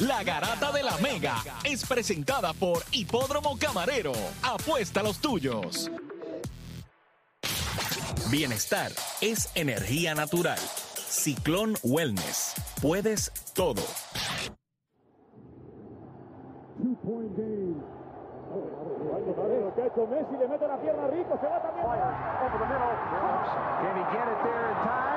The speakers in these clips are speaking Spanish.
La Garata de la Mega es presentada por Hipódromo Camarero. Apuesta a los tuyos. Bienestar es energía natural. Ciclón Wellness. Puedes todo. Messi le mete la pierna rico, se va también. Can he get it there in time?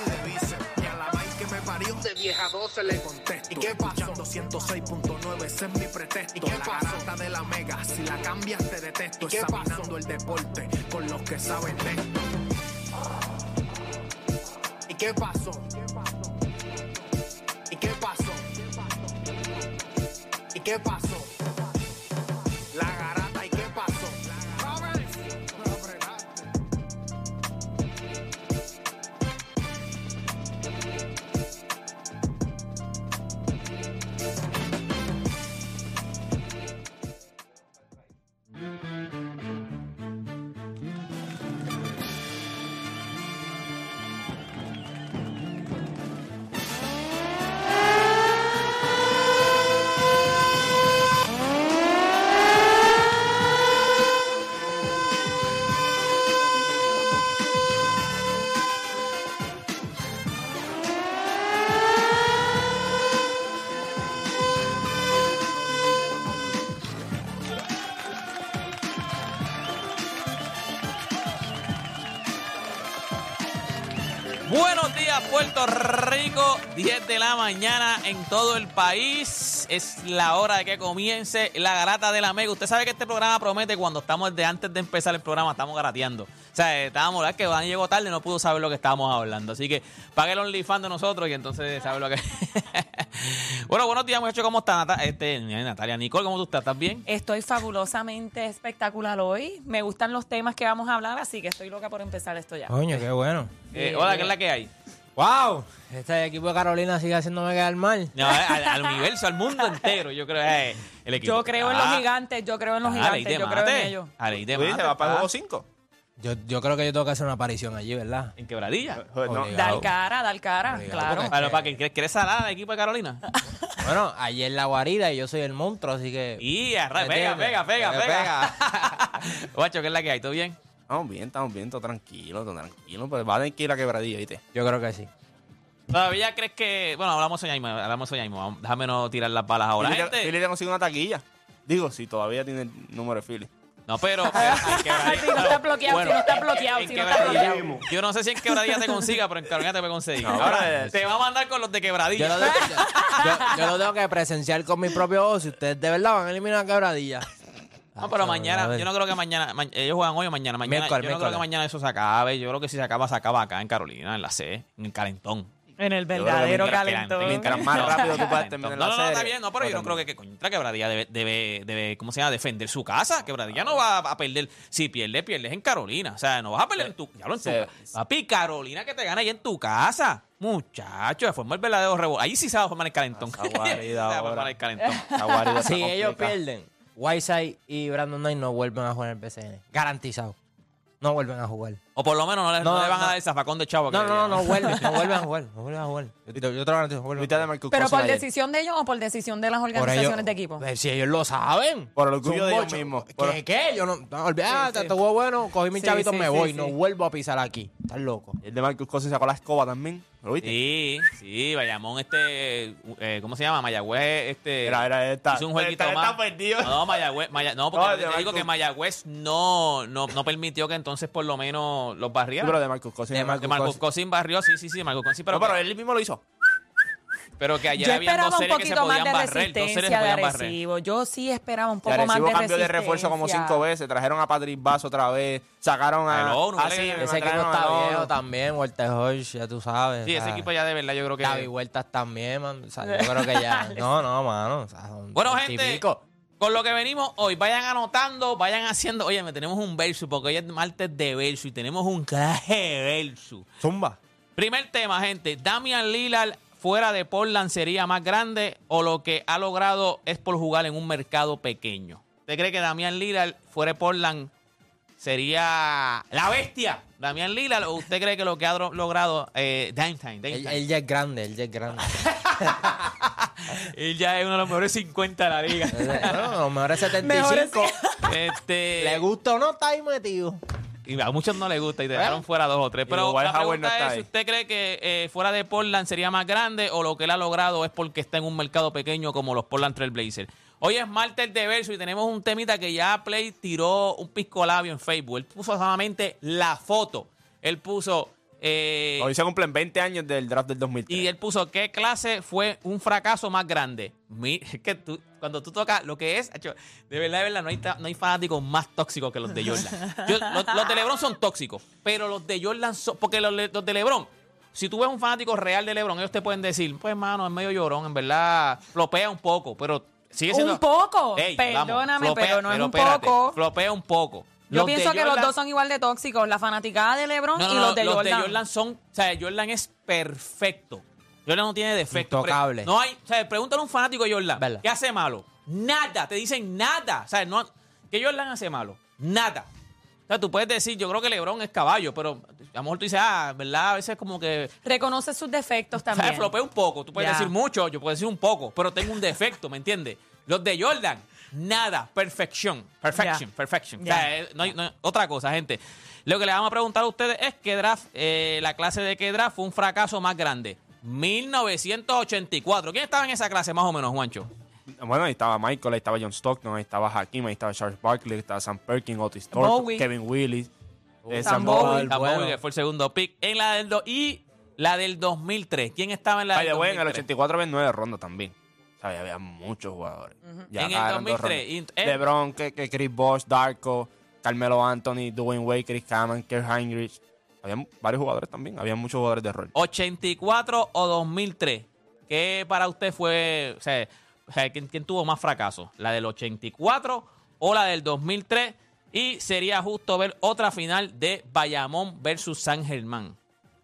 vieja 12 le contesto, ¿y qué pasó? 106.9, ese es mi pretexto, ¿y qué la garata de la mega, si la cambias te detesto, examinando el deporte con los que saben de esto. ¿Y qué pasó? ¿Y qué pasó? ¿Y qué pasó? La de la mañana en todo el país. Es la hora de que comience la garata de la Mega. Usted sabe que este programa promete cuando estamos de antes de empezar el programa, estamos garateando. O sea, estábamos, es que Van llegó tarde y no pudo saber lo que estábamos hablando. Así que pague el OnlyFans de nosotros y entonces sabe lo que. bueno, buenos días, muchachos. ¿Cómo está Nata- este, Natalia? Nicole, ¿cómo tú estás? ¿Estás bien? Estoy fabulosamente espectacular hoy. Me gustan los temas que vamos a hablar, así que estoy loca por empezar esto ya. Coño, qué bueno. Eh, hola, ¿qué es la que hay? ¡Wow! Este equipo de Carolina sigue haciéndome quedar mal. No, al, al universo, al mundo entero, yo creo. eh, el equipo. Yo creo en los Ah, gigantes, yo creo en los ah, gigantes, yo creo en mate. ellos. Ah, ley de Tú dices, mate, va para el ah. juego 5. Yo, yo creo que yo tengo que hacer una aparición allí, ¿verdad? En quebradilla. No, Obligado. Dar cara, dar cara, Obligado, claro. porque- Bueno, para que ¿quieres, quieres salar al equipo de Carolina. Bueno, ayer la guarida y yo soy el monstruo, así que... Y arra, pega, ¿Entiendes? pega, pega, Eh, pega. Guacho, ¿qué es la que hay? ¿Todo bien? Estamos bien, estamos bien, todo tranquilo, todo tranquilo. Pues va a tener que ir a quebradilla, ¿viste? Yo creo que sí. ¿Todavía crees que.? Bueno, hablamos hoy mismo, hablamos hoy mismo. Déjame no tirar las balas ahora. Philly, te- Gente, Philly consigue una taquilla. Digo, si todavía tiene el número de Philly. No, pero. pero en Quebradilla- Si no está bloqueado, si no está bloqueado, en si no está Quebradilla- bloqueado. Yo no sé si en quebradilla te consiga, pero en Carolina te puede conseguir. No, Ahora, te va a mandar con los de Yo quebradilla. lo, tengo, yo, yo lo tengo que presenciar con mi propio ojo. Si ustedes de verdad van a eliminar a Quebradilla. No, pero mañana, yo no creo que mañana, ma- ellos juegan hoy o mañana. mañana Miércoles, yo no creo que mañana eso se acabe. Yo creo que si se acaba, se acaba acá en Carolina, en la C, en el calentón. En el verdadero calentón. mientras más rápido tú puedas terminar No, la no, no, está bien, no, pero yo no pues creo que, que contra Quebradilla debe, debe, debe, ¿cómo se llama? Defender su casa. Quebradilla no va a perder. Si pierde, pierdes en Carolina. O sea, no vas a perder en tu, ya en tu Se- Papi, Carolina que te gana ahí en tu casa. Muchacho, se formó el verdadero revol. Ahí sí se va a formar el calentón. Esa guarida se va a formar el calentón. Esa guarida está Si ellos pierden, Whiteside y Brandon Knight no vuelven a jugar en el PCN. Garantizado. No vuelven a jugar. O por lo menos no le, no No, le van a dar el zafacón de chavo. No, no, no, no vuelven. No vuelven a jugar. No vuelven a jugar. Yo, yo te lo garantizo. no vuelven a jugar. Pero por decisión de ellos o por decisión de las organizaciones ellos- de equipo. Eh, Si ellos lo saben. Por el orgullo de ellos mismos. ¿Qué? Por- ¿Qué? Yo no. no olvídate, Sí, sí. este juego bueno. Cogí mis Sí, chavitos, sí, me voy. sí. No vuelvo a pisar aquí. Estás loco. El de Marcus Cousins sacó la escoba también. ¿Lo viste? Sí, sí, Bayamón, este, eh, ¿cómo se llama? Mayagüez, este. Era, era esta. hizo un jueguito Está- más. está perdido. No, Mayagüez, Maya- no, porque No, te digo que Mayagüez no, no, no permitió que entonces por lo menos los Sí, barrieran. pero de Marcus Cousins. De Marcus de. Cosin barrió, sí, sí, sí, Marcos Cosin, pero, No, pero él mismo lo hizo. pero que ayer Yo había dos esperaba un series que se poquito más podían de barrer, dos series se resistencia de. Arecibo. Yo sí esperaba un poco más de cambió de refuerzo como resistencia. cinco veces. Trajeron a Patrick Bass otra vez. Sacaron a. Hello, sí, ganan. Ese equipo está viejo también, Walter Hodge, ya tú sabes. Sí, ese equipo ya de verdad yo creo que... Gaby Vueltas también, man. O sea, yo creo que ya. No, no, mano. O sea, son Bueno, gente. Con lo que venimos hoy, vayan anotando, vayan haciendo. Oye, me tenemos un verso, porque hoy es martes de verso y tenemos un claje de verso. Zumba. Primer tema, gente. Damian Lillard fuera de Portland sería más grande o lo que ha logrado es por jugar en un mercado pequeño. ¿Usted cree que Damian Lillard fuera de Portland sería la bestia? Damian Lillard o usted cree que lo que ha logrado eh, Dame Time, Él, Time? él ya es grande, él ya es grande. Él ya es uno de los mejores 50 de la liga. no, los mejores 75. este, ¿Le gusta o no? Ahí metido. Y a muchos no les gusta y dejaron fuera dos o tres. Pero Dwight la Howard pregunta no está es. ¿usted cree que eh, fuera de Portland sería más grande o lo que él ha logrado es porque está en un mercado pequeño como los Portland Trail Blazers? Hoy es martes de verso y tenemos un temita que ya Play tiró un pisco labio en Facebook. Él puso solamente la foto. Él puso... eh, Hoy se cumplen 20 años del draft del 2003. y él puso qué clase fue un fracaso más grande. Mi- es que tú, cuando tú tocas lo que es, de verdad, de verdad, no hay, ta- no hay fanáticos más tóxicos que los de Jordan. Yo- los, los de LeBron son tóxicos, pero los de Jordan son. Porque los de LeBron, si tú ves un fanático real de LeBron, ellos te pueden decir, pues, mano, es medio llorón, en verdad, flopea un poco, pero sigue siendo. Un poco. Ey, Perdóname, vamos, flopea- pero no es un espérate, poco. Flopea un poco. Yo Los de pienso que los Jordan- dos son igual de tóxicos. La fanaticada de LeBron no, no, y no, los de Jordan. son, o sea, Jordan es perfecto. Jordan no tiene defecto. Intocable. No hay, o sea, pregúntale a un fanático de Jordan, ¿Verdad? ¿qué hace malo? Nada, te dicen nada. O sea, no, ¿qué Jordan hace malo? Nada. O sea, tú puedes decir, yo creo que LeBron es caballo, pero a lo mejor tú dices, ah, ¿verdad? A veces como que Reconoce sus defectos o sea, también. flopea un poco. Tú puedes Ya. decir mucho, yo puedo decir un poco, pero tengo un defecto, ¿me entiendes? Los de Jordan, nada, perfección, perfection, Ya. perfection. O sea, eh, no hay- no hay- otra cosa, gente. Lo que le vamos a preguntar a ustedes es qué draft, eh, la clase de qué draft fue un fracaso más grande. 1984. ¿Quién estaba en esa clase más o menos, Juancho? Bueno, ahí estaba Michael, ahí estaba John Stockton, ahí estaba Hakim, ahí estaba Charles Barkley, ahí estaba Sam Perkins, Otis Thorpe. Kevin Willis, eh, Sam Bowie. Bueno. Que fue el segundo pick. En la del do- y la del 2003. ¿Quién estaba en la By del the way, en el 2003? 84 había nueve rondas también. O sea, había muchos jugadores. Ya En el acá eran dos 2003, rondas. y- eh. LeBron, que, que Chris Bosh, Darko, Carmelo Anthony, Dwayne Wade, Chris Kaman, Kerr Heinrich. Había varios jugadores también. Había muchos jugadores de rol. 84 o 2003. ¿Qué para usted fue, o sea, o sea, ¿quién, quién tuvo más fracaso? ¿La del 84 o la del 2003? Y sería justo ver otra final de Bayamón versus San Germán.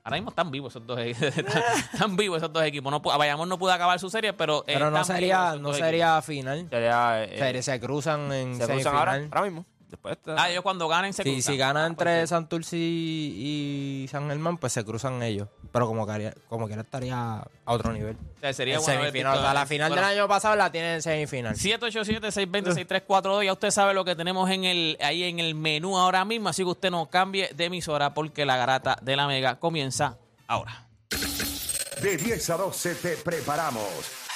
Ahora mismo están vivos esos dos equipos. están, están vivos esos dos equipos. No, Bayamón no pudo acabar su serie, pero. Pero no sería, no sería final. Sería, eh, Se, se cruzan en se cruzan ahora, semifinal. ahora mismo. Después de Ah, ellos cuando ganen se Si, cruzan. si gana Ah, entre perfecto. Santurce y, y San Germán, pues se cruzan ellos. Pero como que, como quiera estaría a otro nivel. O sea, sería En bueno semifinal. O sea, la final bueno, del año pasado la tienen en semifinal. 787-620-6342. Ya usted sabe lo que tenemos en el, ahí en el menú ahora mismo. Así que usted no cambie de emisora porque la garata de la mega comienza ahora. De 10 a 12 te preparamos.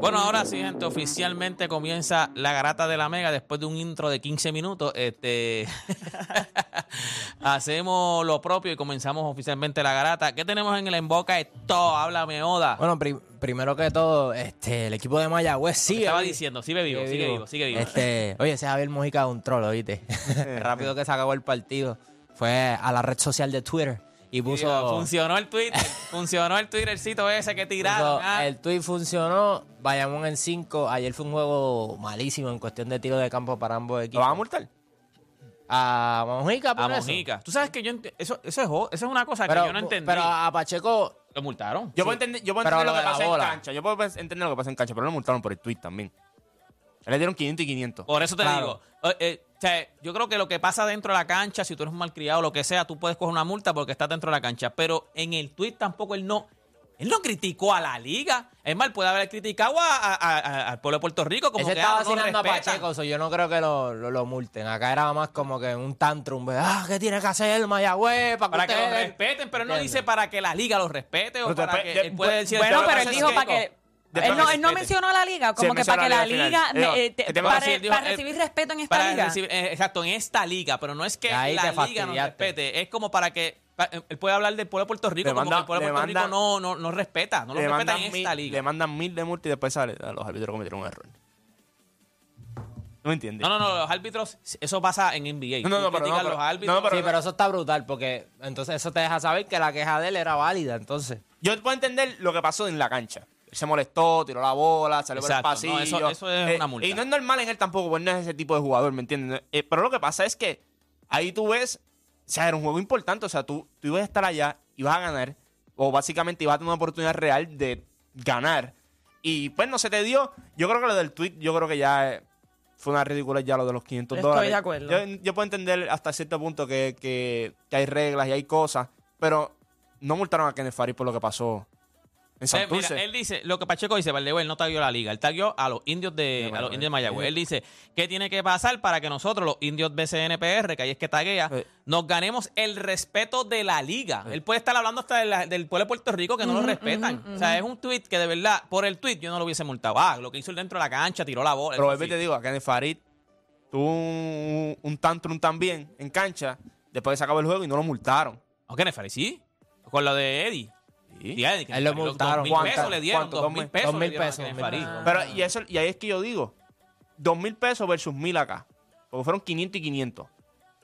Bueno, ahora sí, gente, oficialmente comienza la garata de la mega después de un intro de 15 minutos. Este hacemos lo propio y comenzamos oficialmente la garata. ¿Qué tenemos en el en boca de todo? Háblame, Oda. Bueno, pri- primero que todo, este, el equipo de Mayagüez sigue. Estaba vi- diciendo, sigue vivo, sigue vivo, sigue vivo. Este, oye, ese Javier Mojica es un troll, ¿oíste? Rápido que se acabó el partido. Fue a la red social de Twitter y puso... Funcionó el Twitter, funcionó el Twittercito ese que tiraron. puso, ah. El tweet funcionó, Bayamón en 5. Ayer fue un juego malísimo en cuestión de tiro de campo para ambos ¿Lo equipos. van a multar? A Mojica, por A eso. Mojica. Tú sabes que yo eso, eso, es, eso es una cosa Pero, que yo no entendí. pero a Pacheco, lo multaron. Yo puedo entender, yo puedo entender lo lo que pasa en cancha. Yo puedo entender lo que pasa en cancha, pero no lo multaron por el tweet también. Le dieron 500 y 500. Por eso te Claro. digo. eh, eh, o sea, yo creo que lo que pasa dentro de la cancha, si tú eres un malcriado o lo que sea, tú puedes coger una multa porque estás dentro de la cancha. Pero en el tweet tampoco él no. Él no criticó a la liga. Es más, él puede haber criticado a- a- a- al pueblo de Puerto Rico como ese que estaba ah, no a. Pacheco, so yo no creo que lo, lo, lo multen. Acá era más como que un tantrum, ah, ¿qué tiene que hacer Mayagüez para, Para que lo ustedes-" respeten, pero él no dice para que la liga los respete o Pero para que él puede decir... Bueno, pero él dijo para que. Él no, él no mencionó a la liga, como Sí, que para que la liga me- eh, te- este para, va a decir, dijo, para eh, recibir respeto en esta para liga. recibir- eh, exacto, en esta liga, pero no es que ahí la liga nos fastidiaste. respete, es como para que eh, él puede hablar del pueblo de Puerto Rico, Le como que el pueblo de le Puerto Rico no, no, no respeta, no lo le, respeta en mil, esta le liga. mandan mil de multa y después sale. "Ah, Los árbitros cometieron un error. ¿No me entiendes? No, no, no, los árbitros, eso pasa en NBA. No, no, no, pero no, los pero- árbitros. no, pero- Sí, pero eso está brutal porque entonces eso te deja saber que la queja de él era válida, entonces. Yo puedo entender lo que pasó en la cancha. Se molestó, tiró la bola, salió por el Exacto, pasillo. no, eso- eso es una multa. Y no es normal en él tampoco, porque no es ese tipo de jugador, ¿me entiendes? Eh, pero lo que pasa es que ahí tú ves, o sea, era un juego importante, o sea, tú, tú ibas a estar allá, ibas a ganar, o básicamente ibas a tener una oportunidad real de ganar. Y pues no se te dio. Yo creo que lo del tweet, yo creo que ya eh, fue una ridícula ya lo de los 500 Estoy dólares. de acuerdo. Yo, yo puedo entender hasta cierto punto que, que- que hay reglas y hay cosas, pero no multaron a Kenneth Farid por lo que pasó en Eh, Santurce. mira, él dice, lo que Pacheco dice, Valdevo, él no taguió la liga, él taguió a los indios de, a los indios de Mayagüez. Él dice, ¿qué tiene que pasar para que nosotros, los indios BCNPR, que ahí es que taguea, Sí. nos ganemos el respeto de la liga? Él puede estar hablando hasta de la- del pueblo de Puerto Rico que no lo respetan. O sea, es un tweet que de verdad, por el tweet yo no lo hubiese multado. Ah, lo que hizo él dentro de la cancha, tiró la bola. Pero te digo, a Kenneth Farid tuvo un, un tantrum también en cancha, después de se acabó el juego y no lo multaron. ¿O qué, Nefari? Sí. Con lo de Eddie. Sí. Que Él lo multaron. Dos mil pesos le dieron. ¿Cuánto? Dos mil pesos. dos le mil dieron a pesos, Kenneth Farid. Pero y eso y ahí es que yo digo, dos mil pesos versus mil acá. Porque fueron 500 y 500. O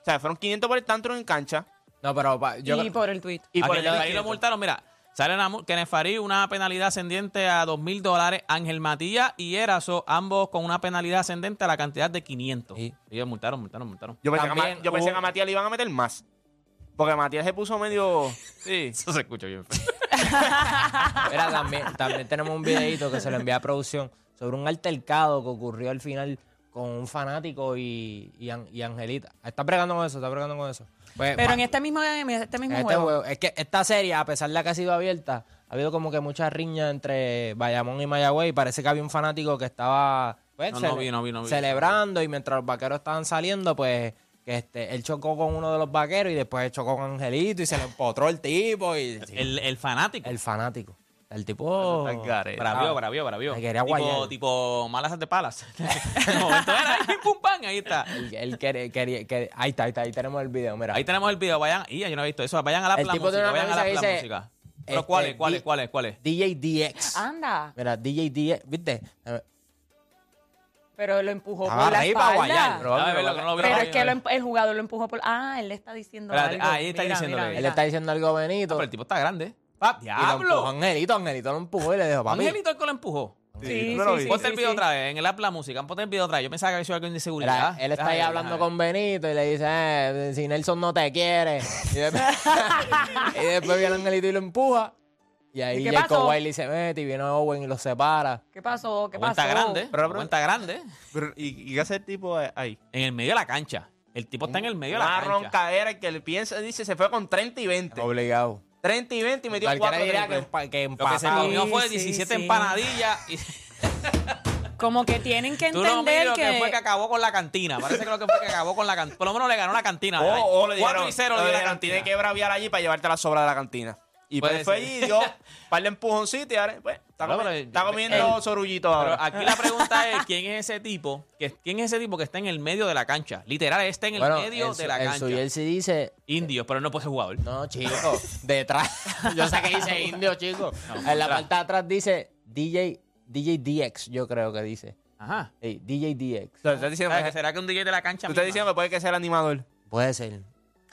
sea, fueron 500 por el tantrum en cancha No, pero pa- yo y por el tweet. y a por el Farid lo multaron, mira. Sale una, mul- Kenneth Farid, una penalidad ascendiente a dos mil dólares. Ángel Matías y Erazo, ambos con una penalidad ascendente a la cantidad de 500. Sí. Ellos multaron, multaron, multaron. Yo pensé, que, a También yo pensé hubo- que a Matías le iban a meter más. Porque Matías se puso medio. Sí. Eso se escucha bien. Mira, también, también tenemos un videito que se lo envía a producción sobre un altercado que ocurrió al final con un fanático y, y, An- y Angelita. Está bregando con eso, está bregando con eso. Pues, Pero en este mismo, en este mismo este juego. juego- es que esta serie, a pesar de que ha sido abierta, ha habido como que mucha riña entre Bayamón y Mayagüey. Y parece que había un fanático que estaba pues, No, no vi, no vi, no vi. celebrando y mientras los vaqueros estaban saliendo, pues que este, él chocó con uno de los vaqueros y después chocó con Angelito y se le empotró el tipo y El, el fanático. el fanático. El tipo... Garete. Bravío, bravío, bravío. Me quería tipo, guayar. tipo malas de palas. De momento era ahí, pum, pam, ahí está. Él, él quería, quería- que- ahí está, ahí está, ahí tenemos el video, mira. Ahí tenemos el video, vayan, y yo no he visto eso, vayan a la El tipo música, vayan a la dice, música. Pero este, ¿cuál es, cuál es, di- cuál es, cuál es? DJ DX. Anda. Mira, DJ DX, ¿viste? Pero lo empujó Estaba por la arriba para guayar, espalda. bro. Déjame verlo, que no lo veo Pero es que lo emp- el jugador lo empujó por... Ah, él le está diciendo Espérate, algo. ah, ahí está Mira, diciéndole. mira, Él Él mira. está diciendo algo a Ah, Benito. pero el tipo está grande. ¡Pap, y lo empujó a diablo! Angelito, Angelito lo empujó y le dijo, papi. Angelito el que lo empujó. Sí, no lo sí, vi. sí, Ponte sí, el video sí. otra vez, en el app la música, ponte el video otra vez. Yo pensaba que había sido algo de inseguridad. Mira, él está ahí Déjame, hablando déjame. con Benito y le dice, eh, si Nelson no te quiere. Y después, y después viene Angelito y lo empuja. Y ahí ¿Y qué Jacob pasó? Wiley se mete y viene Owen y los separa. ¿Qué pasó? ¿Qué La cuenta pasó? grande, Pero, bro- cuenta grande. Pero, ¿Y, y qué hace el tipo ahí? En el medio de la cancha. El tipo está en el medio de la Una cancha. roncadera el que le piensa, dice, se fue con 30 y 20. Obligado. 30 y 20 y metió Cualquiera 4 diría que, empa- que Lo que se empatado. comió fue Sí, 17 sí. empanadillas. Y Como que tienen que tú no entender miras lo que... que... fue que acabó con la cantina. Parece que lo que fue que acabó con la cantina. Por lo menos le ganó la cantina. O, o le 4 dijeron, y 0 le le dio la dijeron, cantina. tiene que braviar allí para llevarte la sobra de la cantina. Y pues fue allí y dio un par de empujoncitos y ahora pues, está, No, comi- pero- está comiendo el- sorullito Pero ahora. aquí la pregunta es quién es ese tipo, que quién es ese tipo que está en el medio de la cancha. Literal, está en el Bueno, medio de la en cancha. su jersey dice Indios, pero él no puede ser jugador. No, chico, detrás. Yo sé que dice indio, chico. en la parte de atrás dice DJ, DJ DX, yo creo que dice. Ajá. DJ DX. Entonces, estás diciendo, ¿Sabes que, que ¿Será que un DJ de la cancha tú estás misma? diciendo que puede que sea el animador. Puede ser.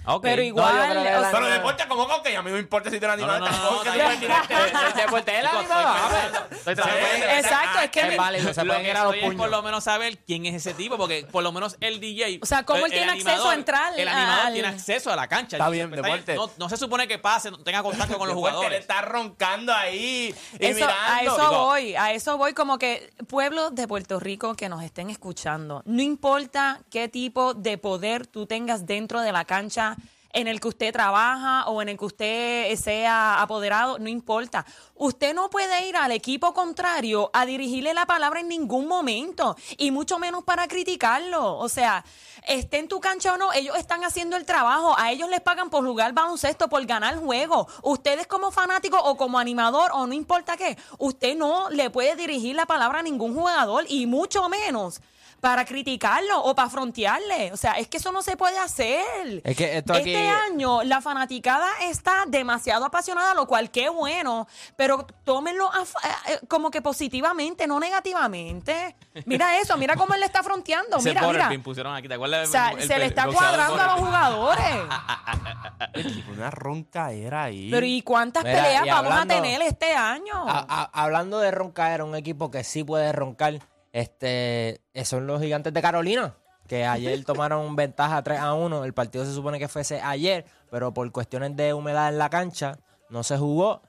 Ok. Pero No, igual, yo creo que o la- Pero deporte como que a mí no me importa si tú eres No, no, animado. no, no, no, no, no, directo. El deporte es el Chicos, animado. estoy a ver. pensando, estoy tratando de- Sí. exacto, es que Es válido, se Lo pueden que ir a los estoy es por lo menos saber quién es ese tipo, porque por lo menos el DJ. O sea, ¿cómo él tiene acceso a entrar El animador al- tiene acceso a la cancha. Está bien, pues, deporte. No, no se supone que pase, no tenga contacto con los Deporte, Él jugadores. está roncando ahí y Eso, mirando. a eso Digo, voy, a eso voy como que pueblos de Puerto Rico que nos estén escuchando, no importa qué tipo de poder tú tengas dentro de la cancha en el que usted trabaja o en el que usted sea apoderado, no importa. Usted no puede ir al equipo contrario a dirigirle la palabra en ningún momento y mucho menos para criticarlo. O sea, esté en tu cancha o no, ellos están haciendo el trabajo. A ellos les pagan por jugar baloncesto, por ganar juego. Ustedes como fanático o como animador o no importa qué, usted no le puede dirigir la palabra a ningún jugador y mucho menos para criticarlo o para frontearle. O sea, es que eso no se puede hacer. Es que esto aquí- Este año la fanaticada está demasiado apasionada, lo cual qué bueno, pero tómenlo a fa- eh, como que positivamente, no negativamente. Mira eso, mira cómo él le está fronteando. Mira, mira. Butterbean pusieron aquí, ¿te acuerdas? O sea, El- se le está cuadrando a los jugadores. Una ronca era ahí. Pero ¿y cuántas Mira, peleas y vamos hablando- a tener este año? A- a- hablando de roncar, un equipo que sí puede roncar, este, eh, son los gigantes de Carolina, que ayer tomaron ventaja 3 a 1. El partido se supone que fuese ayer, pero por cuestiones de humedad en la cancha no se jugó.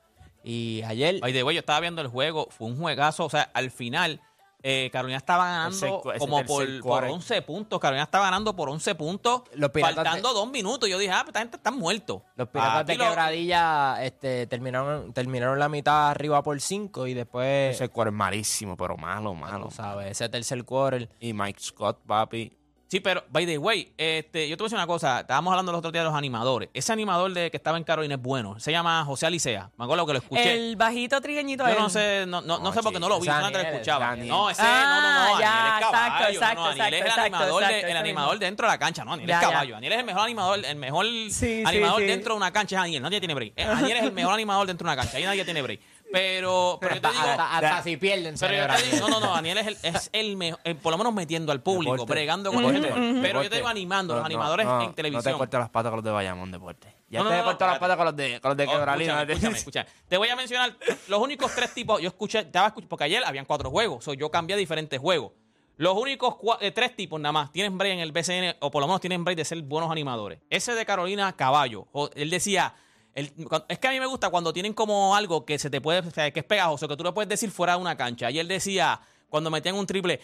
Y ayer, By the way, yo estaba viendo el juego, fue un juegazo, o sea, al final eh, Carolina estaba ganando como por, por quarter. 11 puntos, Carolina estaba ganando por 11 puntos, Los Piratas faltando de- dos minutos, yo dije, ah, pues esta gente está muerto. los piratas de lo- quebradilla este, terminaron, terminaron la mitad arriba por 5 y después, Ese es malísimo, pero malo, malo. sabes, ese tercer quarter. Y Mike Scott, papi. Sí, pero, by the way, este, yo te voy a decir una cosa. Estábamos hablando los otros días de los animadores. Ese animador de que estaba en Carolina es bueno. Se llama José Alicea. Me acuerdo que lo escuché. el bajito trigueñito. Yo él. no sé, no, no, no No, sé porque no lo vi, ese solamente lo escuchaba. Daniel. No, ese, Ah, no, no, no, ya, Daniel es caballo. exacto, exacto, no, no, Daniel es el exacto, animador, exacto, de- el animador dentro de la cancha, no, Daniel Ya, es ya. caballo. Daniel es el mejor animador, el mejor sí, animador sí. dentro de una cancha es Daniel, nadie tiene break. Eh, Daniel es el mejor animador dentro de una cancha, ahí nadie tiene break. Pero, pero yo te digo, hasta, hasta si pierden, pero yo te digo, no, no, no, Daniel es el, es el mejor, eh, por lo menos metiendo al público, Deporte. bregando con la gente. Pero yo te digo animando, los No, animadores no, en No televisión. te cortes las patas con los de Bayamón, Deporte. Ya No, no, te no, he cortado las espérate. patas con los de, con los de Oh, Quebralina. escúchame, escúchame, escúchame. Te voy a mencionar los únicos tres tipos. Yo escuché, estaba escuch- porque ayer habían cuatro juegos. so yo cambié a diferentes juegos. Los únicos cua- eh, tres tipos nada más tienen break en el BCN, o por lo menos tienen break de ser buenos animadores. Ese de Carolina Caballo. o- él decía. El- es que a mí me gusta cuando tienen como algo que se te puede, o sea, que es pegajoso, que tú lo puedes decir fuera de una cancha. Y él decía, cuando metían un triple,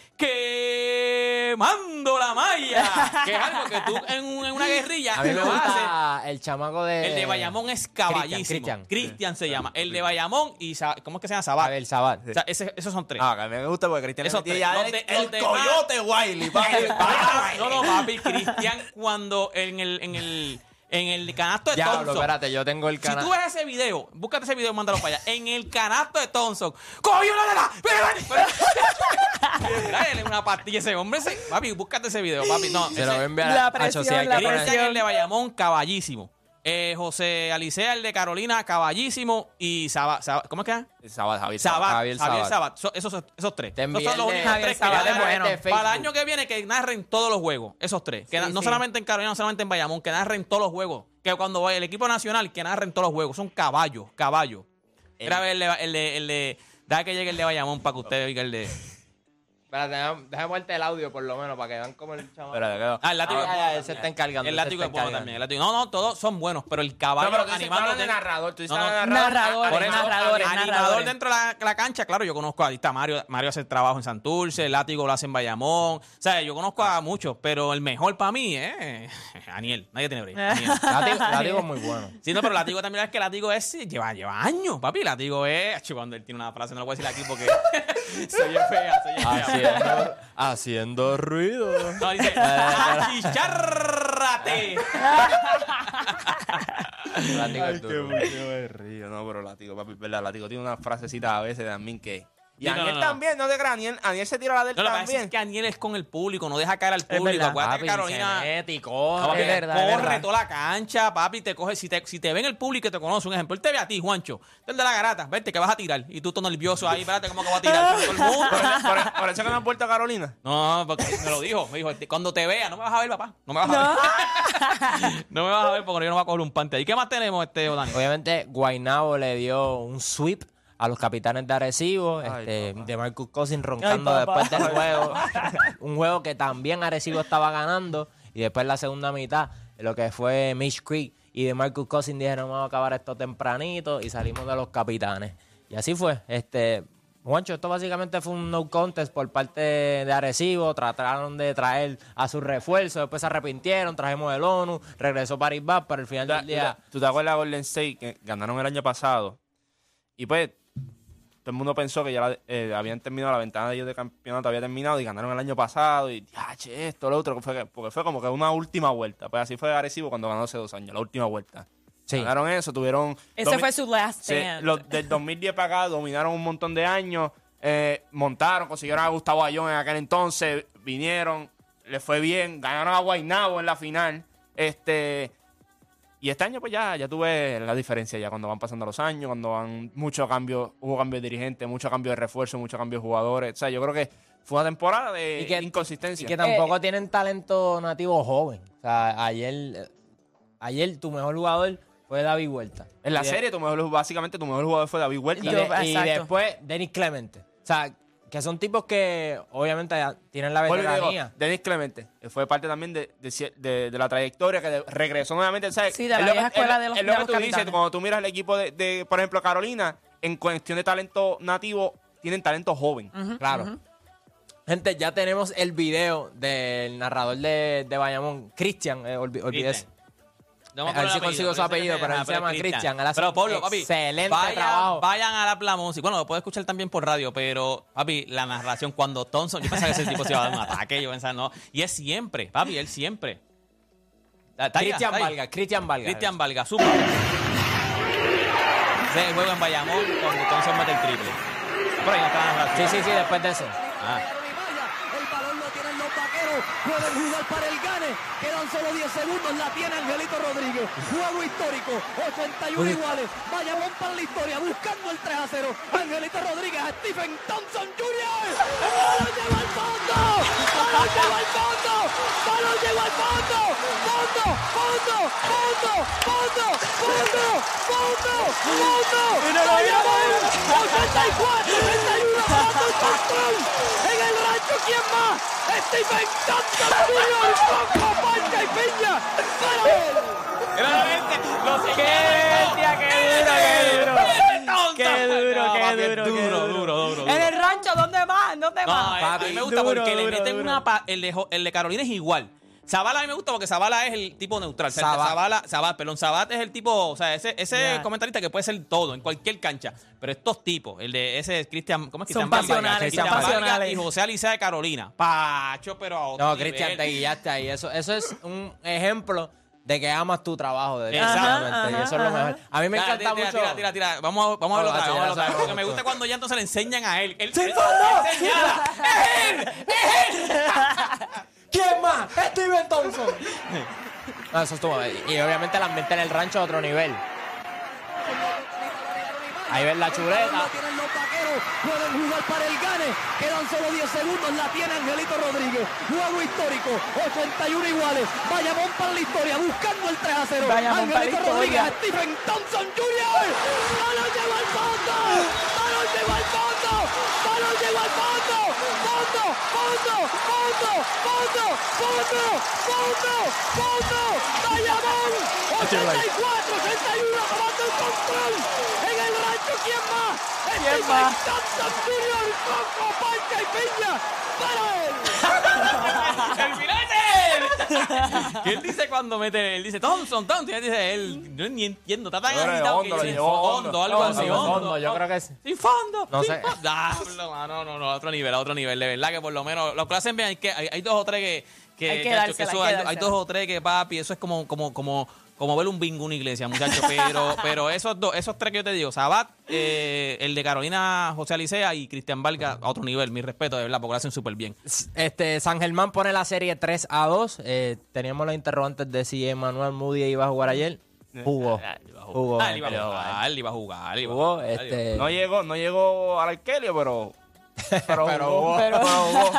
quemando la malla. que es algo que tú en, un- en una guerrilla A mí me lo haces. gusta el chamaco de... El de Bayamón es caballísimo. Cristian. Cristian se llama. El de Bayamón y ¿cómo es que se llama? Sabat. A ver, Sabat. O sea, ese- esos son tres. Ah, a mí me gusta porque Cristian Esos tres. Los el, de- el los demás- coyote Wiley, papi. el no, no, papi, Cristian cuando en el, en el, en el canasto de Diablo, Thompson. espérate, yo tengo el Si canal. tú ves ese video, búscate ese video y mándalo para allá. En el canasto de Thompson. ¡Coño la de la! Mira, él es una pastilla ese hombre. ese- papi, búscate ese video, papi. No, Se ese- lo voy a enviar La a- a presión, José, hay que la poner- Cristian el de Bayamón, caballísimo. Eh, José Alicea, el de Carolina, caballísimo. Y Saba, Saba- ¿cómo es que es? Sabat, Javier Sabat, Javier Javier, Sabat. Sabat. So- esos, esos tres. Te Esos son los únicos Javier tres que Sabat ya- bueno. de Para el año que viene, que narren todos los juegos. Esos tres. Que Sí, no sí. solamente en Carolina, no solamente en Bayamón, que narren todos los juegos. Que cuando vaya el equipo nacional, que narren todos los juegos. Son caballos, caballos. Era el de, el de, el de- Deja que llegue el de Bayamón para que usted oiga el de. Espérate, déjame, déjame ponerte el audio por lo menos para que vean cómo el. Espérate, quedo. Ah, el látigo. Ah, ya, se también. está encargando, El se látigo está es bueno encargando. también. el látigo- No, no, todos son buenos, pero el caballo No, pero tú dices, animando. de narrador, tú dices No, no, narrador. Narradores, narradores, animador dentro de la, la cancha, claro, yo conozco a, ahí está Mario, Mario hace el trabajo en Santurce, el látigo lo hace en Bayamón, o sea, yo conozco a muchos, pero el mejor para mí es Aniel, nadie tiene. Aniel. Látigo, látigo es muy bueno. Sí, no, pero látigo también es que látigo es, lleva, lleva años, papi, látigo es, cuando él tiene una frase, no lo voy a decir aquí porque se oye fea, se oye fea. Haciendo, haciendo ruido. No, dice, achicharrate. Látigo es duro. Yo me río, no, pero Látigo, papi, verdad, Látigo tiene una frasecita a veces también que Y no, Aniel no, no. también, no te creas, Aniel, Aniel se tira la del No, lo que pasa también. es que Aniel es con el público, no deja caer al público. Acuérdate que Papi, Carolina se mete y corre. Papi, Es verdad, corre toda la cancha, papi, te coge. Si te, si te ven el público y te conoce, un ejemplo, él te ve a ti, Juancho, tú el de la garata, vete que vas a tirar. Y tú todo nervioso ahí, espérate, ¿cómo que voy a tirar? Todo el mundo. Por, por- por eso que no has vuelto a Carolina. No, porque me lo dijo. Me dijo, cuando te vea, no me vas a ver, papá. No me vas a ver. no me vas a ver porque yo no voy a coger un pante. ¿Y qué más tenemos, este, Dani? Obviamente, Guaynabo le dio un sweep a los capitanes de Arecibo, Ay, este, papá. de Marcus Cousins roncando Ay, después del juego. un juego que también Arecibo estaba ganando. Y después la segunda mitad, lo que fue Mitch Creek y de Marcus Cousins dijeron, vamos a acabar esto tempranito y salimos de los capitanes. Y así fue. Este, Juancho, esto básicamente fue un no contest por parte de Arecibo. Trataron de traer a su refuerzo, después se arrepintieron, trajimos el ONU, regresó Paris Bas, pero al final ¿Tú del día... ¿Tú te acuerdas de Golden State que ganaron el año pasado? Y pues, todo el mundo pensó que ya la- eh, habían terminado la ventana de ellos de campeonato, había terminado y ganaron el año pasado. Y, ya, che, esto, lo otro. que Fue, que- porque fue como que una última vuelta. Pues así fue Arecibo cuando ganó hace dos años, la última vuelta. Sí. Ganaron eso, tuvieron. Ese fue su last stand. los del 2010 para acá dominaron un montón de años. eh, montaron, consiguieron a Gustavo Ayón en aquel entonces. Vinieron, les fue bien. Ganaron a Guaynabo en la final. Este. Y este año, pues ya, ya tuve la diferencia ya cuando van pasando los años, cuando van muchos cambios, hubo cambios de dirigentes, mucho cambio de refuerzo, mucho cambio de jugadores. O sea, yo creo que fue una temporada de Y que- inconsistencia. Y que tampoco tienen talento nativo joven. O sea, ayer, eh, ayer tu mejor jugador fue David Huerta. en la Y de- serie, tu mejor, básicamente tu mejor jugador fue David Huerta. Y, Yo- y después Denis Clemente. O sea, que son tipos que obviamente tienen la veteranía. Denis Clemente que fue parte también de, de cier- de- de la trayectoria que de- regresó nuevamente. ¿sabes? Sí, de Es la lo vieja que- escuela es- de los- es lo que tú dices, cuando tú miras el equipo de, de, por ejemplo, Carolina, en cuestión de talento nativo, tienen talento joven. Claro. Gente, ya tenemos el video del narrador de, de Bayamón, Cristian. Eh, olvidé. No me A ver si consigo su apellido, pero él se llama Cristian. Pero Pablo, papi, excelente vayan, trabajo. Vayan a la Play Music. Bueno, lo puedes escuchar también por radio, pero, papi, la narración cuando Thompson, yo pensaba que ese tipo se iba a dar un ataque, yo pensaba, no. Y es siempre, papi, él siempre. Cristian. Valga, Cristian Valga. Cristian Valga, súper. El juego en Bayamón cuando Thompson mete el triple. Por ahí no está la narración. Sí, sí, sí, después de eso. Ah. El balón lo tienen vaqueros. Pueden jugar para el gane. Quedan solo 10 segundos. La tiene Angelito Rodríguez. Juego histórico. 81 iguales. Bayamón para la historia. Buscando el 3 a 0. Angelito Rodríguez a Stephen Thompson Jr. ¡El balón llegó al fondo! ¡Balón llegó al fondo! ¡Balón llegó al fondo! ¡Fondo! ¡Fondo! ¡Fondo! ¡Fondo! ¡Fondo! ¡Fondo! ¡Fondo! ¡Bayamón! 84, 81, ganando el control. En el rancho, ¿quién más? Stephen Thompson Jr. Coco, Panca y Peña. Para él. Mira la gente, lo ¡Qué bestia, qué duro, qué duro! ¡Qué duro, No, qué duro, qué duro, duro! duro. En el rancho, ¿dónde más? ¿Dónde No, más? eh, a mí me gusta duro, porque le meten duro. una... pa- el, de, Jo- el de Carolina es igual. Zabala a mí me gusta porque Zabala es el tipo neutral. Zabala, Sabat, perdón, Sabat es el tipo, o sea, ese, ese comentarista que puede ser todo, en cualquier cancha. Pero estos tipos, el de ese es Cristian, ¿cómo es Son Cristian Vargas? pasionales, Cristian son pasionales. y José Alicia de Carolina. Pacho, pero a otro No. Cristian, te guillaste ahí. Eso, eso es un ejemplo de que amas tu trabajo. De Exactamente, Ajá, y eso es lo mejor. A mí me encanta tira, mucho. Tira, tira, tira. Vamos, a- vamos a verlo No, otra vez, Porque me gusta cuando ya entonces le enseñan a él. Él, ¡Sí, él- fondo! él señala. ¡Es él! ¿Quién más? Steven Thompson. No, eso estuvo. Y obviamente el ambiente en el rancho a otro nivel. Ahí ves la chuleta. La tienen los vaqueros. Pueden jugar para el gane. Quedan solo 10 segundos. La tiene Angelito Rodríguez. Juego histórico. 81 iguales. Bayamón para la historia. Buscando el 3 a 0. Bayamón para la Angelito historia. Rodríguez. Stephen Thompson Jr. Balón llegó al fondo. Llegó al fondo. Balón llegó al fondo. Fondo. Fondo. Fondo. Fondo. Fondo. Fondo. Fondo. Bayamón. 84, 81. Tomando el control. En el rancho, ¿quién más? ¿Quién más? Thompson Jr. Coco, Panca y Peña. Para él. ¡El final es él! ¿Qué él dice cuando mete? Él dice Thompson, Thompson. Y él dice, él, no ni entiendo. Está tan Yo creo que agitado hondo, que lo dice, llevó hondo, hondo. algo así. Hondo, Hondo, yo creo que es- Sin fondo. No sin sé. fondo. Ah, no, no, no, no, a otro nivel, a otro nivel. De verdad que por lo menos los clases bien, hay, que, hay, hay dos o tres que, Que, Hay que chacho, dársela, eso hay que hay, hay dársela. dos o tres que, papi, eso es como, como, como, como ver un bingo en una iglesia, muchachos. Pero, pero esos dos, esos tres que yo te digo, Sabat, eh, el de Carolina José Alicea y Cristian Vargas a otro nivel, mi respeto, de verdad, porque lo hacen súper bien. Este, San Germán pone la serie 3 a 2. Eh, teníamos los interrogantes de si Emmanuel Moody iba a jugar ayer. Jugó. Jugó. Ah, él iba a jugar, él iba a jugar, él iba a Jugó, jugar, él iba a este, No llegó, no llegó al Arkelio, pero. Pero, Pero jugó, jugó. pero jugó.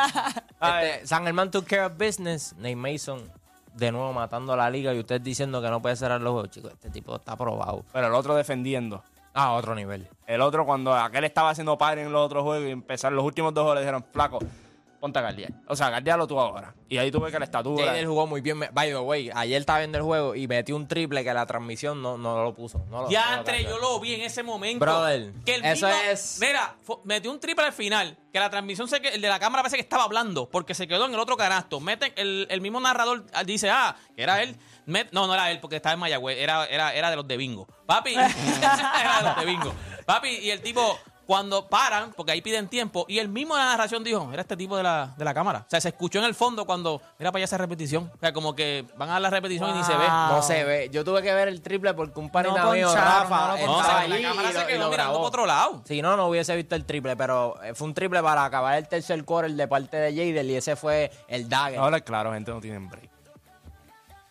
Ay, Este, San Germán took care of business. Nate Mason de nuevo matando a la liga y usted diciendo que no puede cerrar los juegos. Chicos, este tipo está probado. pero el otro defendiendo. A otro nivel. El otro, cuando aquel estaba haciendo padre en los otros juegos y empezaron los últimos dos goles, dijeron, flaco, ponte a guardiar. O sea, guardialo tú ahora. Y ahí tuve que la estatura. Jader jugó muy bien. By the way, ayer estaba viendo el juego y metió un triple que la transmisión no, no lo puso. No lo, Ya no lo entre, yo lo vi en ese momento. Brother, que el eso mismo- es- Mira, metió un triple al final. Que la transmisión, se, el de la cámara parece que estaba hablando. Porque se quedó en el otro canasto. Meten, el, el mismo narrador dice, ah, que era él. Met- no, no era él porque estaba en Mayagüez. Era, era, era de los de bingo. Papi, era de los de bingo. Papi, y el tipo, cuando paran, porque ahí piden tiempo, y el mismo de la narración dijo, era este tipo de la, de la cámara. O sea, se escuchó en el fondo cuando, mira para allá esa repetición. O sea, como que van a dar la repetición y ni se ve. No se ve. Yo tuve que ver el triple porque un panita No mío, poncharon, Rafa, no lo estaba allí la cámara y se lo- y quedó lo mirando grabó. para otro lado. Si no, no hubiese visto el triple, pero eh, fue un triple para acabar el tercer quarter de parte de Jadel y ese fue el dagger. Ahora, claro, gente, no tienen break.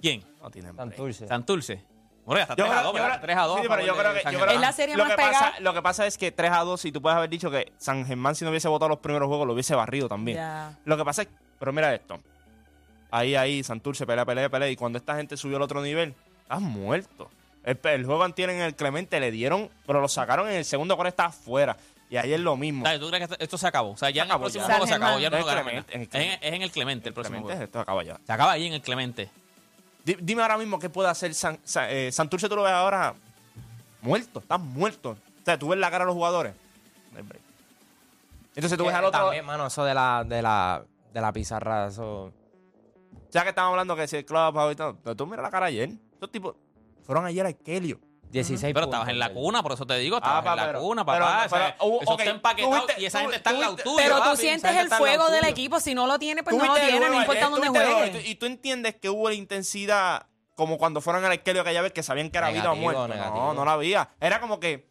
¿Quién? No tienen break. Santurce. Santurce. Bueno, ya está Yo 3 a creo- 2, yo ¿verdad? creo- 3 a 2. sí, pero yo creo que, yo creo Es la serie lo más que pasa, pegada. Lo que pasa es que 3 a 2, si tú puedes haber dicho que San Germán, si no hubiese votado los primeros juegos, lo hubiese barrido también. Ya. Lo que pasa es, pero mira esto. Ahí, ahí, Santurce pelea, pelea, pelea. Y cuando esta gente subió al otro nivel, estás muerto. El, el juego antier en el Clemente le dieron, pero lo sacaron en el segundo cuarto, estaba afuera. Y ayer lo mismo. Dale, ¿Tú crees que esto- se acabó? O sea, ya Se en el acabó próximo ya. juego se acabó. Ya no ganamos En el. Clemente, Es en el en, es en el Clemente el próximo Clemente, juego. esto acaba ya. Se acaba ahí en el Clemente. Di- Dime ahora mismo qué puede hacer San, Sa- eh, Santurce, tú lo ves ahora muerto, estás muerto. O sea, tú ves la cara de los jugadores. Entonces tú ves al otro. También, mano, eso de la, de la, de la pizarra, eso... Ya que estamos hablando que si el club ahorita. Pero tú mira la cara ayer. Esos tipos fueron ayer a Kelio. 16 Pero puntos, estabas en la cuna, por eso te digo, estabas Ah, en la pero- cuna, pero- papá. o sea, pero hubo- eso ok, está empaquetado tuviste- y esa gente está al lado tuviste- tuyo, Pero tú sientes el está fuego del equipo. Si no lo tiene, pues no lo el tiene. No juego importa ayer, dónde tuviste el juegue. juego, Y tú entiendes que hubo la intensidad como cuando fueron al Kelio aquella vez que sabían que era vida o Negativo, muerte. negativo. No, no la había. Era como que.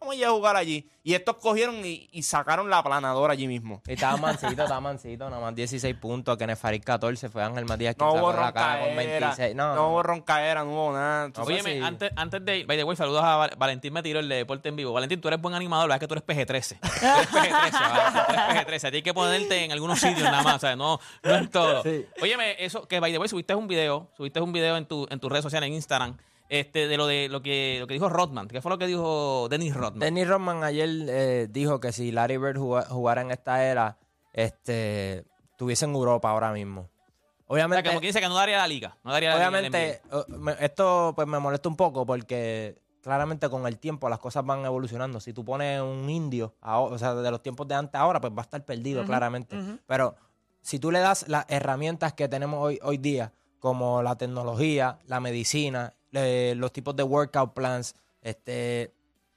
"Bueno, Vamos a ir a jugar allí. Y estos cogieron y, y sacaron la planadora allí mismo. Y estaba mansito, estaba mansito, nada más 16 puntos. Kenneth Farid 14, fue Ángel Matías quien No sacó hubo la cara con roncaera. 26. No, No, no, hubo roncaera, no hubo nada. Oye, sí. antes, antes de. By the way, saludos a Val- Valentín me tiró el de deporte en vivo. Valentín, tú eres buen animador, la verdad es que tú eres PG-13. Tú eres PG-13, Valentín, tú eres PG-13. Tienes que ponerte en algunos sitios nada más, ¿sabes? No, no en todo. Óyeme, eso, que by the way, subiste un video, subiste un video en, tu, en tus redes sociales, en Instagram, este, de lo de lo que, lo que dijo Rodman. ¿Qué fue lo que dijo Dennis Rodman? Dennis Rodman ayer eh, dijo que si Larry Bird juga- jugara en esta era, este, estuviese en Europa ahora mismo. o sea, Obviamente, como que dice que no daría la liga. No daría la liga en la obviamente eh, me- esto pues me molesta un poco porque claramente con el tiempo las cosas van evolucionando. Si tú pones un indio, a- o sea, de los tiempos de antes a ahora, pues va a estar perdido claramente. Pero si tú le das las herramientas que tenemos hoy, hoy día, como la tecnología, la medicina, los tipos de workout plans, este,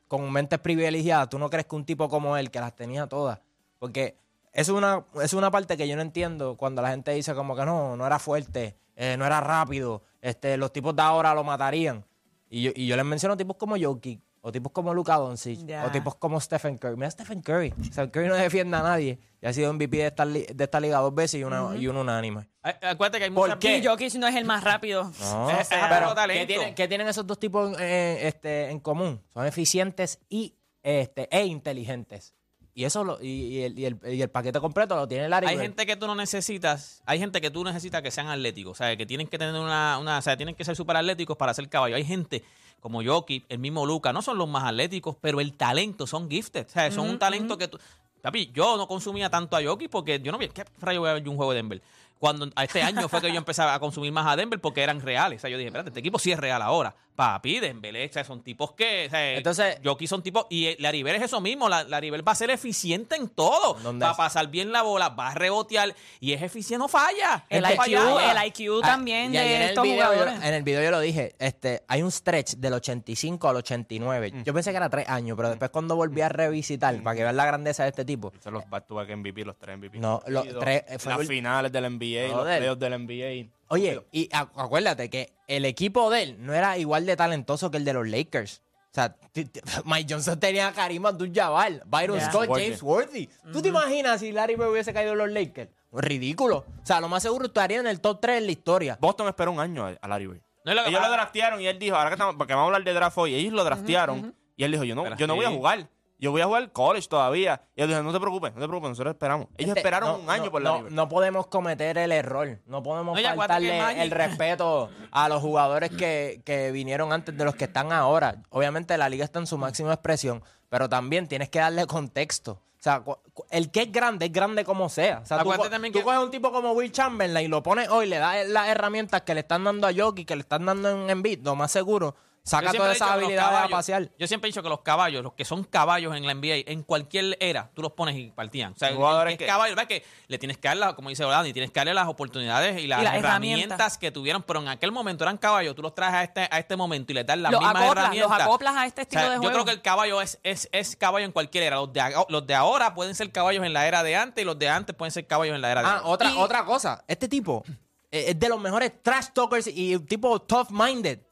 con mentes privilegiadas, ¿tú no crees que un tipo como él, que las tenía todas? Porque es una, es una parte que yo no entiendo cuando la gente dice como que no, no era fuerte, eh, no era rápido, este, los tipos de ahora lo matarían. Y yo, y yo les menciono tipos como Jokic, o tipos como Luka Doncic, o tipos como Stephen Curry. Mira Stephen Curry. Stephen Curry no defiende a nadie. Y ha sido MVP de esta, li- de esta liga dos veces y una, y una unánime. Eh, Acuérdate que hay ¿Por muchas... qué? Y Jokic no es el más rápido. No, Es- es pero. ¿qué tienen, qué tienen esos dos tipos eh, este, en común? Son eficientes y, este, e inteligentes. Y eso lo, y, y el, y, el, y el paquete completo lo tiene Larry Hay Bird. gente que tú no necesitas, hay gente que tú necesitas que sean atléticos, o sea, que tienen que tener una, una o sea, tienen que ser súper atléticos para ser caballo. Hay gente como Jokic, el mismo Luca, no son los más atléticos, pero el talento, son gifted, o sea, son un talento que tú... Papi, yo no consumía tanto a Jokic porque yo no vi, ¿qué rayo voy a ver un juego de Denver? Cuando a este año fue que yo empecé a consumir más a Denver porque eran reales. O sea, yo dije, espérate, este equipo sí es real ahora. Papi, Denver, o sea, son tipos que. O sea, Entonces- son tipos. Y eh, Laribel es eso mismo. La, Laribel va a ser eficiente en todo. ¿Dónde Va a pasar bien la bola, va a rebotear. Y es eficiente, no falla. El IQ, el IQ Ah, también y ayer de en el estos video yo- jugadores. en el video yo lo dije, este, hay un stretch del 85 al 89. Mm. Yo pensé que era tres años, pero después cuando volví a revisitar para que vean la grandeza de este tipo, Son los back to back MVP, los tres MVP. No, los tres, eh, Las finales del NBA. NBA, los playoffs del NBA. Oye, y acu- acuérdate que el equipo de él no era igual de talentoso que el de los Lakers. O sea, Mike Johnson tenía a Karim Abdul-Jabbar, Byron Yeah. Scott, Worthy. James Worthy. ¿Tú te imaginas si Larry Bird hubiese caído en los Lakers? Ridículo. O sea, lo más seguro estaría en el top 3 en la historia. Boston esperó un año a, Larry Bird. No lo ellos lo draftearon y él dijo, ahora que estamos, porque vamos a hablar de draft hoy, ellos lo draftearon y él dijo, yo no, Pero yo no voy a jugar. Yo voy a jugar college todavía. Y él dijo, no te preocupes, no te preocupes, nosotros esperamos. Ellos Este, esperaron no, un año no, por no, Larry Bird. no podemos cometer el error. No podemos No, faltarle el respeto a los jugadores que, que vinieron antes de los que están ahora. Obviamente la liga está en su máxima expresión, pero también tienes que darle contexto. O sea, el que es grande es grande como sea. O sea, tú, Acuérdate co- también tú que- coges un tipo como Will Chamberlain y lo pones hoy, le das las herramientas que le están dando a Jokic, que le están dando en Embiid, lo más seguro, saca todas esas habilidades a pasear. Yo siempre he dicho que los caballos, los que son caballos en la NBA, en cualquier era, tú los pones y partían. O sea, el Jugadores que caballo, ¿verdad? Que le tienes que dar, la- como dice Orlando, tienes que darle las oportunidades y las, Y las herramientas, herramientas. que tuvieron, pero en aquel momento eran caballos, tú los traes a este, a este momento y les das las Los mismas acoplas, los herramientas. acoplas a este O estilo sea, de Yo juego. creo que el caballo es, es, es caballo en cualquier era. Los de, los de ahora pueden ser caballos en la era de antes y los de antes pueden ser caballos en la era de Ah, ahora. otra, Y- otra cosa. Este tipo eh, es de los mejores trash talkers y tipo tough-minded. Cu- cu-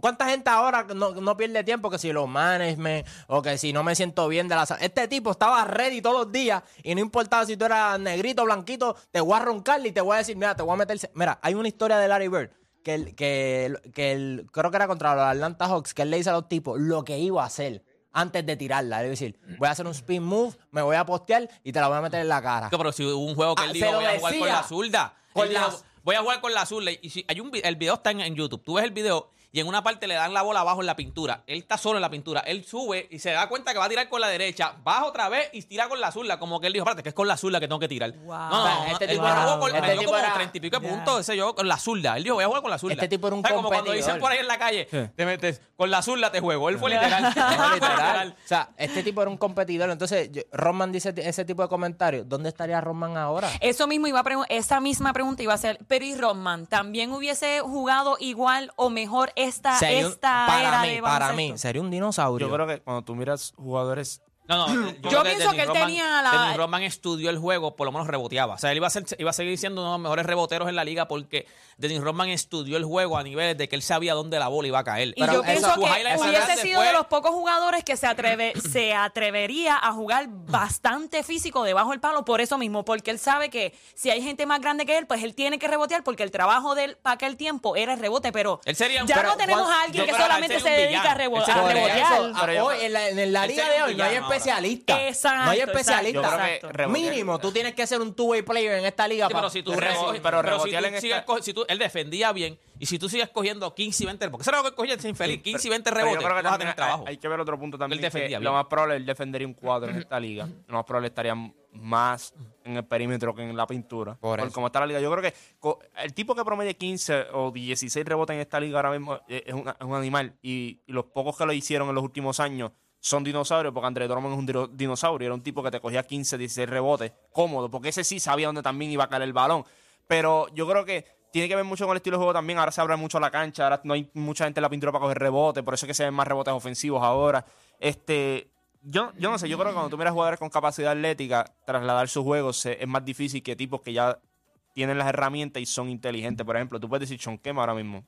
¿Cuánta gente ahora no, no pierde tiempo que si los management o que si no me siento bien de la sa- Este tipo estaba ready todos los días y no importaba si tú eras negrito, blanquito, te voy a roncar y te voy a decir, mira, te voy a meter... Mira, hay una historia de Larry Bird que, el- que, el- que el- creo que era contra los Atlanta Hawks, que él le dice a los tipos lo que iba a hacer antes de tirarla. A decir, voy a hacer un spin move, me voy a postear y te la voy a meter en la cara. Pero si hubo un juego que Ah, él dijo, lo voy a jugar con la zurda. Con dijo, voy a jugar con la zurda. Y si hay un, el video está en, en YouTube. Tú ves el video y en una parte le dan la bola abajo en la pintura. Él está solo en la pintura. Él sube y se da cuenta que va a tirar con la derecha. Baja otra vez y tira con la zurda. Como que él dijo, espérate, que es con la zurda que tengo que tirar. Wow. No, este él tipo jugó con, este tipo como treinta y pico de puntos ese yo con la zurda. Él dijo, voy a jugar con la zurda. Este tipo era un ¿Sabes? Como cuando competidor. dicen por ahí en la calle, te metes con la zurda te juego. Él fue literal. No, Fue literal. O sea, este tipo era un competidor. Entonces, yo- Rodman dice ese tipo de comentarios. ¿Dónde estaría Rodman ahora? Eso mismo iba a pregun- esa misma pregunta iba a ser, pero y Rodman, ¿también hubiese jugado igual o mejor esta, Sería esta para era mí, de para mí, sería un dinosaurio. Yo creo que cuando tú miras jugadores No, no. Yo creo pienso que él tenía la- Dennis Rodman estudió el juego, por lo menos reboteaba. O sea, él iba a, ser, iba a seguir siendo uno de los mejores reboteros en la liga porque Dennis Rodman estudió el juego a niveles de que él sabía dónde la bola iba a caer. Y Pero yo pienso que hubiese sido fue- de los pocos jugadores que se, atreve, se atrevería a jugar bastante físico debajo del palo por eso mismo, porque él sabe que si hay gente más grande que él, pues él tiene que rebotear porque el trabajo de él para aquel tiempo era el rebote, pero Él sería un- ya pero no tenemos Juan- a alguien yo que solamente se dedica a, rebotear. yo- hoy, en, la, en la liga de hoy no hay. Especialista. Exacto, no hay exacto. especialista. Yo creo que Exacto. rebotear- Mínimo, tú tienes que ser un two-way player en esta liga. Sí, pero si tú, Pero rebo- rebo- pero pero si tú rebotear en sigues esta- si tú- él defendía bien y si tú sigues cogiendo 15 y 20 porque eso era lo que cogía ese infeliz 15 y 20 Pero yo rebotes creo que tú vas a también tener trabajo Hay, hay que ver otro punto también. Él defendía que lo bien. más probable él defendería un cuadro en esta liga. Lo más probable estaría más en el perímetro que en la pintura. Por Por como está la liga. Yo creo que el tipo que promedie 15 o 16 rebotes en esta liga ahora mismo es, es un, es un animal. Y, y los pocos que lo hicieron en los últimos años son dinosaurios, porque André Drummond es un dino- dinosaurio. Era un tipo que te cogía 15, 16 rebotes cómodo, porque ese sí sabía dónde también iba a caer el balón. Pero yo creo que tiene que ver mucho con el estilo de juego también. Ahora se abre mucho la cancha, ahora no hay mucha gente en la pintura para coger rebotes, por eso es que se ven más rebotes ofensivos ahora. Este, yo, yo no sé, yo creo que cuando tú miras jugadores con capacidad atlética, trasladar sus juegos se- es más difícil que tipos que ya tienen las herramientas y son inteligentes. Por ejemplo, tú puedes decir Kemp ahora mismo.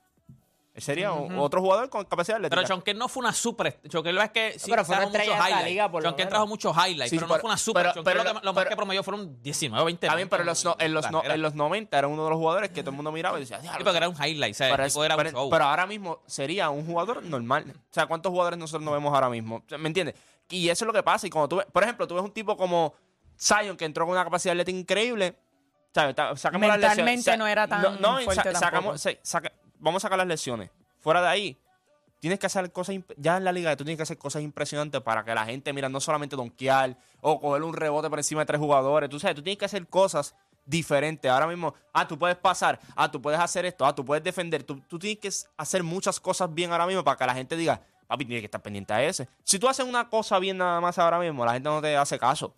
Sería o- otro jugador con capacidad atlética. pero Chonquén no fue una super Chonquén es que sí pero fue una trajo muchos highlights. liga, por Chonquén trajo muchos highlights Sí, pero, pero- no fue una super pero- pero- lo, que- lo más pero- que promedió fueron 19 o 20 Está bien, pero en los, no- en, los, O sea, no- en los 90 era uno de los jugadores que todo el mundo miraba y decía, Sí, "Diablo, porque era un highlight o sea, pero, el es- tipo era un pero- show. pero ahora mismo sería un jugador normal. O sea, ¿cuántos jugadores nosotros no vemos ahora mismo? O sea, ¿Me entiendes? Y eso es lo que pasa. Y cuando tú ves, por ejemplo, tú ves un tipo como Zion que entró con una capacidad atlética increíble. ¿sabes? Ta- Sacamos las Mentalmente lesiones. Sa- no era tan no, fuerte sacamos, sa- saca- vamos a sacar las lesiones. Fuera de ahí, tienes que hacer cosas. Ya en la liga, tú tienes que hacer cosas impresionantes para que la gente, mira, no solamente donkear o coger un rebote por encima de tres jugadores. Tú sabes, tú tienes que hacer cosas diferentes. Ahora mismo, ah, tú puedes pasar, ah, tú puedes hacer esto, ah, tú puedes defender. Tú, tú tienes que hacer muchas cosas bien ahora mismo para que la gente diga, papi, tienes que estar pendiente a ese. Si tú haces una cosa bien nada más ahora mismo, la gente no te hace caso.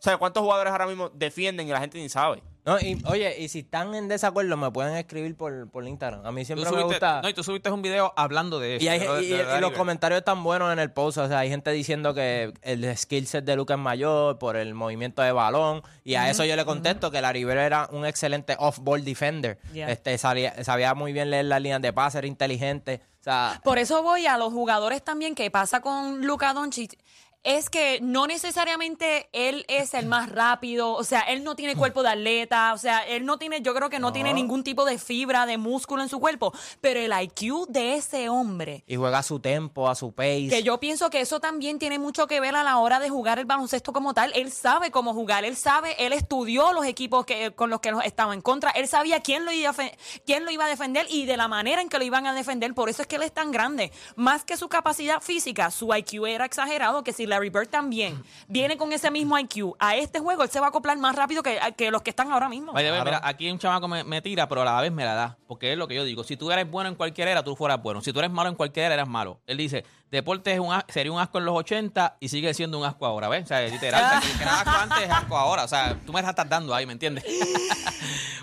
O sea, ¿cuántos jugadores ahora mismo defienden y la gente ni sabe? No, y, oye, y si están en desacuerdo, me pueden escribir por, por Instagram. A mí siempre me gusta. no, y tú subiste un video hablando de eso. Y, hay- de lo de- y- de y lo de los River. comentarios están buenos en el post. O sea, hay gente diciendo que el skill set de Luca es mayor por el movimiento de balón. Y a eso yo le contesto que la Rivera era un excelente off-ball defender. Yeah. Este, sabía, sabía muy bien leer las líneas de pase, era inteligente. O sea, Por eso voy a los jugadores también que pasa con Luka Doncic. Es que no necesariamente él es el más rápido, o sea, él no tiene cuerpo de atleta, o sea, él no tiene, yo creo que no, tiene ningún tipo de fibra, de músculo en su cuerpo, pero el IQ de ese hombre, y juega a su tempo, a su pace. que yo pienso que eso también tiene mucho que ver a la hora de jugar el baloncesto como tal. Él sabe cómo jugar, él sabe, él estudió los equipos que, con los que los estaba en contra, él sabía quién lo, iba a, quién lo iba a defender y de la manera en que lo iban a defender. Por eso es que él es tan grande. Más que su capacidad física, su IQ era exagerado, que si Larry Bird también viene con ese mismo IQ a este juego, él se va a acoplar más rápido que, que los que están ahora mismo. The way, mira, aquí un chamaco me, me tira, pero a la vez me la da. Porque es lo que yo digo. Si tú eres bueno en cualquier era, tú fueras bueno. Si tú eres malo en cualquier era, eres malo. Él dice, deporte es un sería un asco en los 80 y sigue siendo un asco ahora, ¿ves? O sea, literal, que, era asco antes es asco ahora. O sea, tú me estás dando ahí, ¿me entiendes?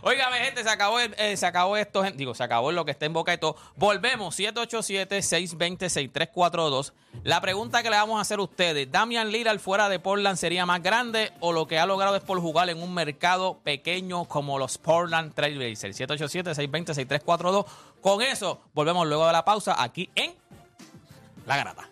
Óigame, gente, se acabó, el- eh, se acabó esto, digo, se acabó lo que está en boca de todo. Volvemos, 787-620-6342. La pregunta que le vamos a hacer a ustedes, ¿Damian Lillard fuera de Portland sería más grande o lo que ha logrado es por jugar en un mercado pequeño como los Portland Trailblazers? 787-620-6342. Con eso, volvemos luego de la pausa aquí en la grada.